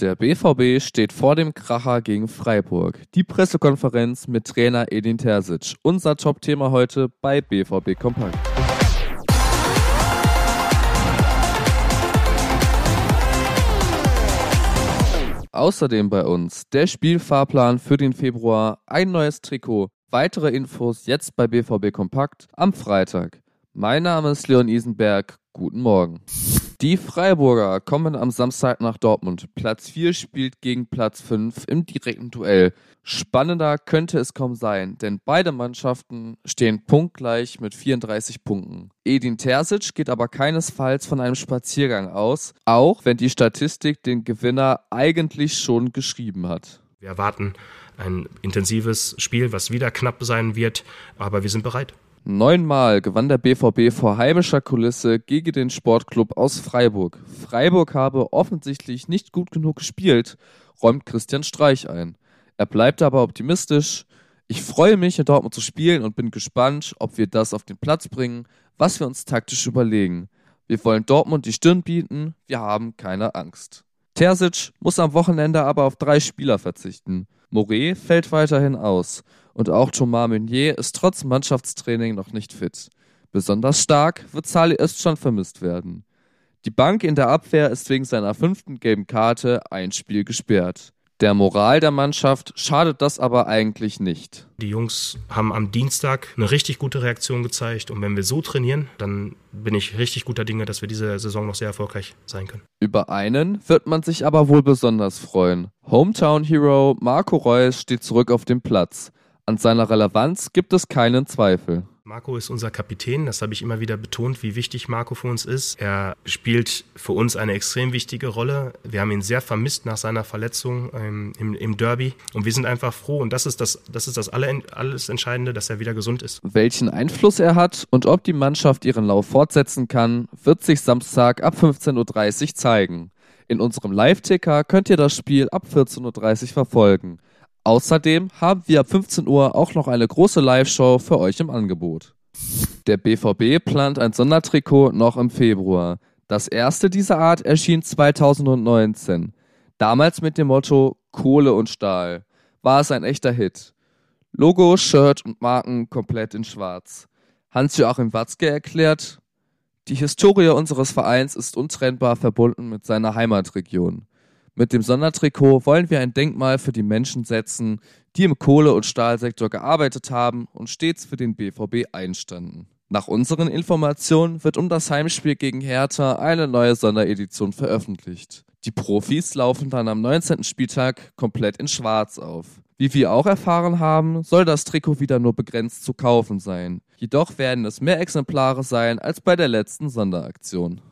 Der BVB steht vor dem Kracher gegen Freiburg. Die Pressekonferenz mit Trainer Edin Terzic. Unser Top-Thema heute bei BVB Kompakt. Außerdem bei uns der Spielfahrplan für den Februar, ein neues Trikot, weitere Infos jetzt bei BVB Kompakt am Freitag. Mein Name ist Leon Isenberg. Guten Morgen. Die Freiburger kommen am Samstag nach Dortmund. Platz 4 spielt gegen Platz 5 im direkten Duell. Spannender könnte es kaum sein, denn beide Mannschaften stehen punktgleich mit 34 Punkten. Edin Terzic geht aber keinesfalls von einem Spaziergang aus, auch wenn die Statistik den Gewinner eigentlich schon geschrieben hat. Wir erwarten ein intensives Spiel, was wieder knapp sein wird, aber wir sind bereit. Neunmal gewann der BVB vor heimischer Kulisse gegen den Sportclub aus Freiburg. Freiburg habe offensichtlich nicht gut genug gespielt, räumt Christian Streich ein. Er bleibt aber optimistisch. Ich freue mich, in Dortmund zu spielen und bin gespannt, ob wir das auf den Platz bringen, was wir uns taktisch überlegen. Wir wollen Dortmund die Stirn bieten, wir haben keine Angst. Terzic muss am Wochenende aber auf drei Spieler verzichten. Moret fällt weiterhin aus und auch Thomas Meunier ist trotz Mannschaftstraining noch nicht fit. Besonders stark wird Sali Özcan vermisst werden. Die Bank in der Abwehr ist wegen seiner fünften gelben Karte ein Spiel gesperrt. Der Moral der Mannschaft schadet das aber eigentlich nicht. Die Jungs haben am Dienstag eine richtig gute Reaktion gezeigt und wenn wir so trainieren, dann bin ich richtig guter Dinge, dass wir diese Saison noch sehr erfolgreich sein können. Über einen wird man sich aber wohl besonders freuen. Hometown Hero Marco Reus steht zurück auf dem Platz. An seiner Relevanz gibt es keinen Zweifel. Marco ist unser Kapitän, das habe ich immer wieder betont, wie wichtig Marco für uns ist. Er spielt für uns eine extrem wichtige Rolle. Wir haben ihn sehr vermisst nach seiner Verletzung ähm, im, im, Derby und wir sind einfach froh und das ist das, das, ist das alle, alles Entscheidende, dass er wieder gesund ist. Welchen Einfluss er hat und ob die Mannschaft ihren Lauf fortsetzen kann, wird sich Samstag ab 15.30 Uhr zeigen. In unserem Live-Ticker könnt ihr das Spiel ab 14.30 Uhr verfolgen. Außerdem haben wir ab 15 Uhr auch noch eine große Live-Show für euch im Angebot. Der BVB plant ein Sondertrikot noch im Februar. Das erste dieser Art erschien 2019. Damals mit dem Motto Kohle und Stahl. War es ein echter Hit. Logo, Shirt und Marken komplett in schwarz. Hans-Joachim Watzke erklärt, die Historie unseres Vereins ist untrennbar verbunden mit seiner Heimatregion. Mit dem Sondertrikot wollen wir ein Denkmal für die Menschen setzen, die im Kohle- und Stahlsektor gearbeitet haben und stets für den BVB einstanden. Nach unseren Informationen wird um das Heimspiel gegen Hertha eine neue Sonderedition veröffentlicht. Die Profis laufen dann am 19. Spieltag komplett in Schwarz auf. Wie wir auch erfahren haben, soll das Trikot wieder nur begrenzt zu kaufen sein. Jedoch werden es mehr Exemplare sein als bei der letzten Sonderaktion.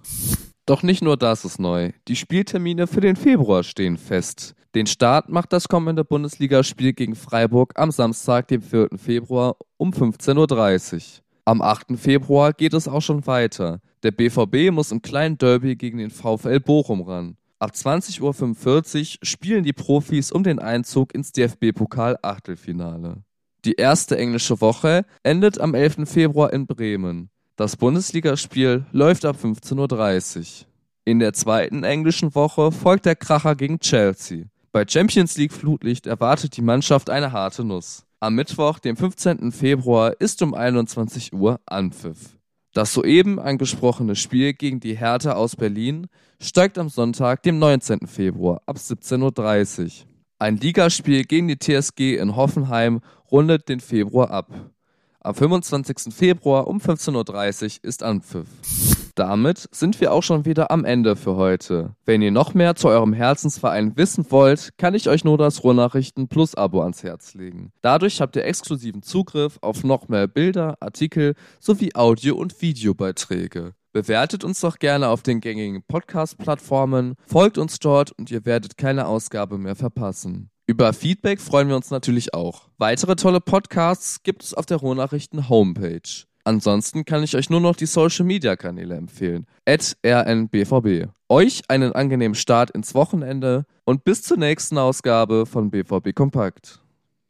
Doch nicht nur das ist neu. Die Spieltermine für den Februar stehen fest. Den Start macht das kommende Bundesligaspiel gegen Freiburg am Samstag, dem 4. Februar um 15.30 Uhr. Am 8. Februar geht es auch schon weiter. Der BVB muss im kleinen Derby gegen den VfL Bochum ran. Ab 20.45 Uhr spielen die Profis um den Einzug ins DFB-Pokal-Achtelfinale. Die erste englische Woche endet am 11. Februar in Bremen. Das Bundesligaspiel läuft ab 15.30 Uhr. In der zweiten englischen Woche folgt der Kracher gegen Chelsea. Bei Champions League Flutlicht erwartet die Mannschaft eine harte Nuss. Am Mittwoch, dem 15. Februar, ist um 21 Uhr Anpfiff. Das soeben angesprochene Spiel gegen die Hertha aus Berlin steigt am Sonntag, dem 19. Februar, ab 17.30 Uhr. Ein Ligaspiel gegen die TSG in Hoffenheim rundet den Februar ab. Am 25. Februar um 15.30 Uhr ist Anpfiff. Damit sind wir auch schon wieder am Ende für heute. Wenn ihr noch mehr zu eurem Herzensverein wissen wollt, kann ich euch nur das Ruhrnachrichten Plus Abo ans Herz legen. Dadurch habt ihr exklusiven Zugriff auf noch mehr Bilder, Artikel sowie Audio- und Videobeiträge. Bewertet uns doch gerne auf den gängigen Podcast-Plattformen, folgt uns dort und ihr werdet keine Ausgabe mehr verpassen. Über Feedback freuen wir uns natürlich auch. Weitere tolle Podcasts gibt es auf der Ruhrnachrichten Homepage. Ansonsten kann ich euch nur noch die Social Media Kanäle empfehlen. Rnbvb. Euch einen angenehmen Start ins Wochenende und bis zur nächsten Ausgabe von BVB Kompakt.